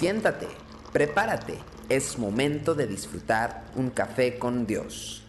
Siéntate, prepárate, es momento de disfrutar un café con Dios.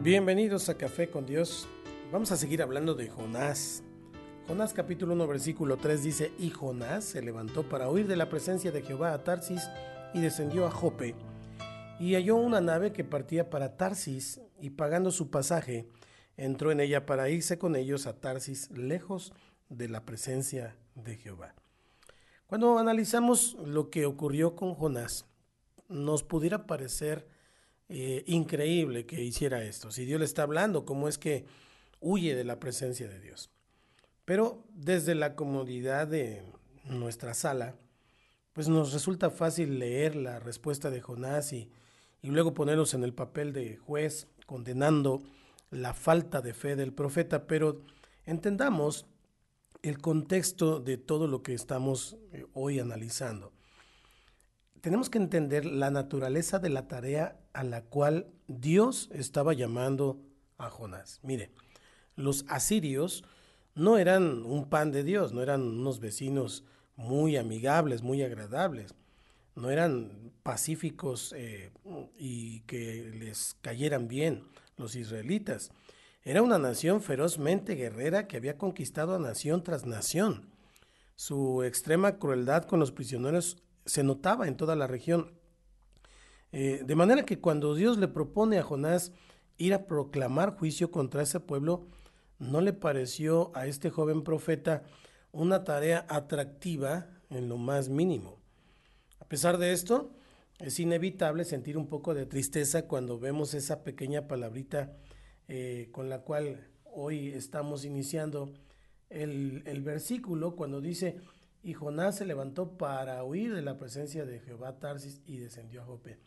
Bienvenidos a Café con Dios. Vamos a seguir hablando de Jonás. Jonás capítulo 1 versículo 3 dice, y Jonás se levantó para huir de la presencia de Jehová a Tarsis y descendió a Jope y halló una nave que partía para Tarsis y pagando su pasaje entró en ella para irse con ellos a Tarsis lejos de la presencia de Jehová. Cuando analizamos lo que ocurrió con Jonás, nos pudiera parecer eh, increíble que hiciera esto. Si Dios le está hablando, ¿cómo es que huye de la presencia de Dios? Pero desde la comodidad de nuestra sala, pues nos resulta fácil leer la respuesta de Jonás y y luego ponernos en el papel de juez condenando la falta de fe del profeta, pero entendamos el contexto de todo lo que estamos eh, hoy analizando. Tenemos que entender la naturaleza de la tarea a la cual Dios estaba llamando a Jonás. Mire, los asirios no eran un pan de Dios, no eran unos vecinos muy amigables, muy agradables no eran pacíficos eh, y que les cayeran bien los israelitas. Era una nación ferozmente guerrera que había conquistado a nación tras nación. Su extrema crueldad con los prisioneros se notaba en toda la región. Eh, de manera que cuando Dios le propone a Jonás ir a proclamar juicio contra ese pueblo, no le pareció a este joven profeta una tarea atractiva en lo más mínimo. Pesar de esto, es inevitable sentir un poco de tristeza cuando vemos esa pequeña palabrita eh, con la cual hoy estamos iniciando el, el, versículo, cuando dice, y Jonás se levantó para huir de la presencia de Jehová Tarsis y descendió a Jope.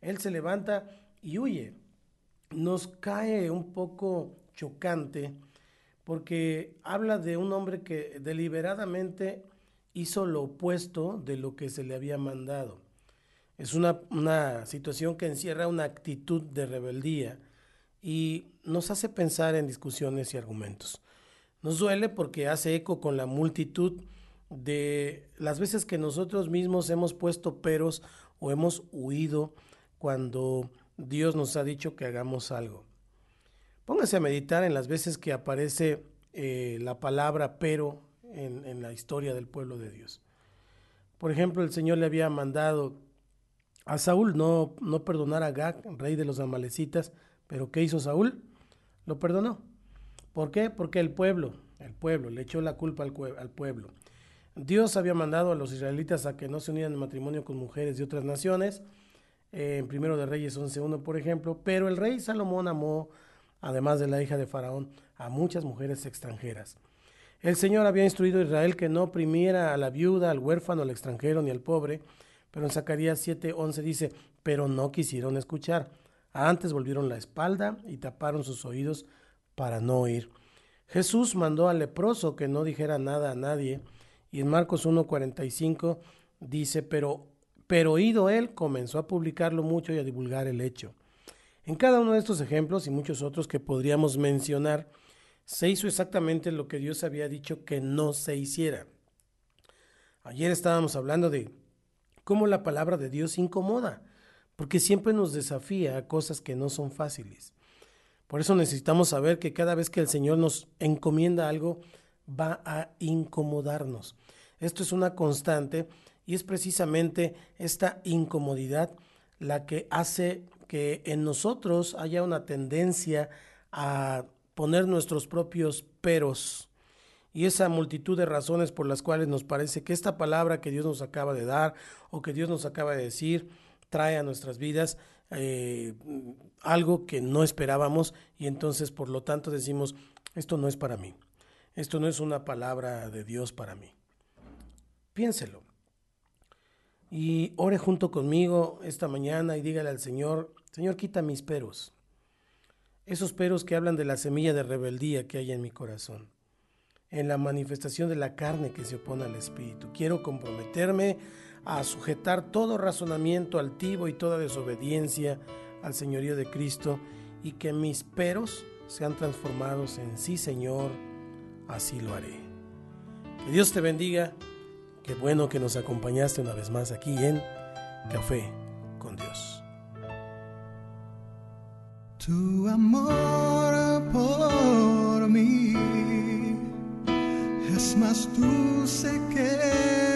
Él se levanta y huye. Nos cae un poco chocante porque habla de un hombre que deliberadamente hizo lo opuesto de lo que se le había mandado. Es una, situación que encierra una actitud de rebeldía y nos hace pensar en discusiones y argumentos. Nos duele porque hace eco con la multitud de las veces que nosotros mismos hemos puesto peros o hemos huido cuando Dios nos ha dicho que hagamos algo. Póngase a meditar en las veces que aparece eh, la palabra pero en, la historia del pueblo de Dios. Por ejemplo, el Señor le había mandado a Saúl no, no perdonar a Gag, rey de los amalecitas, pero ¿qué hizo Saúl? Lo perdonó. ¿Por qué? Porque el pueblo, el pueblo, le echó la culpa al, pueblo. Dios había mandado a los israelitas a que no se unieran en matrimonio con mujeres de otras naciones, eh, en Primero de Reyes 11.1, por ejemplo, pero el rey Salomón amó, además de la hija de Faraón, a muchas mujeres extranjeras. El Señor había instruido a Israel que no oprimiera a la viuda, al huérfano, al extranjero ni al pobre, pero en Zacarías 7:11 dice, pero no quisieron escuchar. Antes volvieron la espalda y taparon sus oídos para no oír. Jesús mandó al leproso que no dijera nada a nadie, y en Marcos 1:45 dice, pero, pero oído él, comenzó a publicarlo mucho y a divulgar el hecho. En cada uno de estos ejemplos y muchos otros que podríamos mencionar, se hizo exactamente lo que Dios había dicho que no se hiciera. Ayer estábamos hablando de cómo la palabra de Dios incomoda, porque siempre nos desafía a cosas que no son fáciles. Por eso necesitamos saber que cada vez que el Señor nos encomienda algo, va a incomodarnos. Esto es una constante y es precisamente esta incomodidad la que hace que en nosotros haya una tendencia a poner nuestros propios peros y esa multitud de razones por las cuales nos parece que esta palabra que Dios nos acaba de dar o que Dios nos acaba de decir trae a nuestras vidas eh, algo que no esperábamos y entonces por lo tanto decimos, esto no es para mí, esto no es una palabra de Dios para mí. Piénselo. Y ore junto conmigo esta mañana y dígale al Señor, Señor, quita mis peros esos peros que hablan de la semilla de rebeldía que hay en mi corazón, en la manifestación de la carne que se opone al Espíritu. Quiero comprometerme a sujetar todo razonamiento altivo y toda desobediencia al señorío de Cristo y que mis peros sean transformados en sí, Señor, así lo haré. Que Dios te bendiga. Qué bueno que nos acompañaste una vez más aquí en Café con Dios. Tu amor por mí. Es más dulce que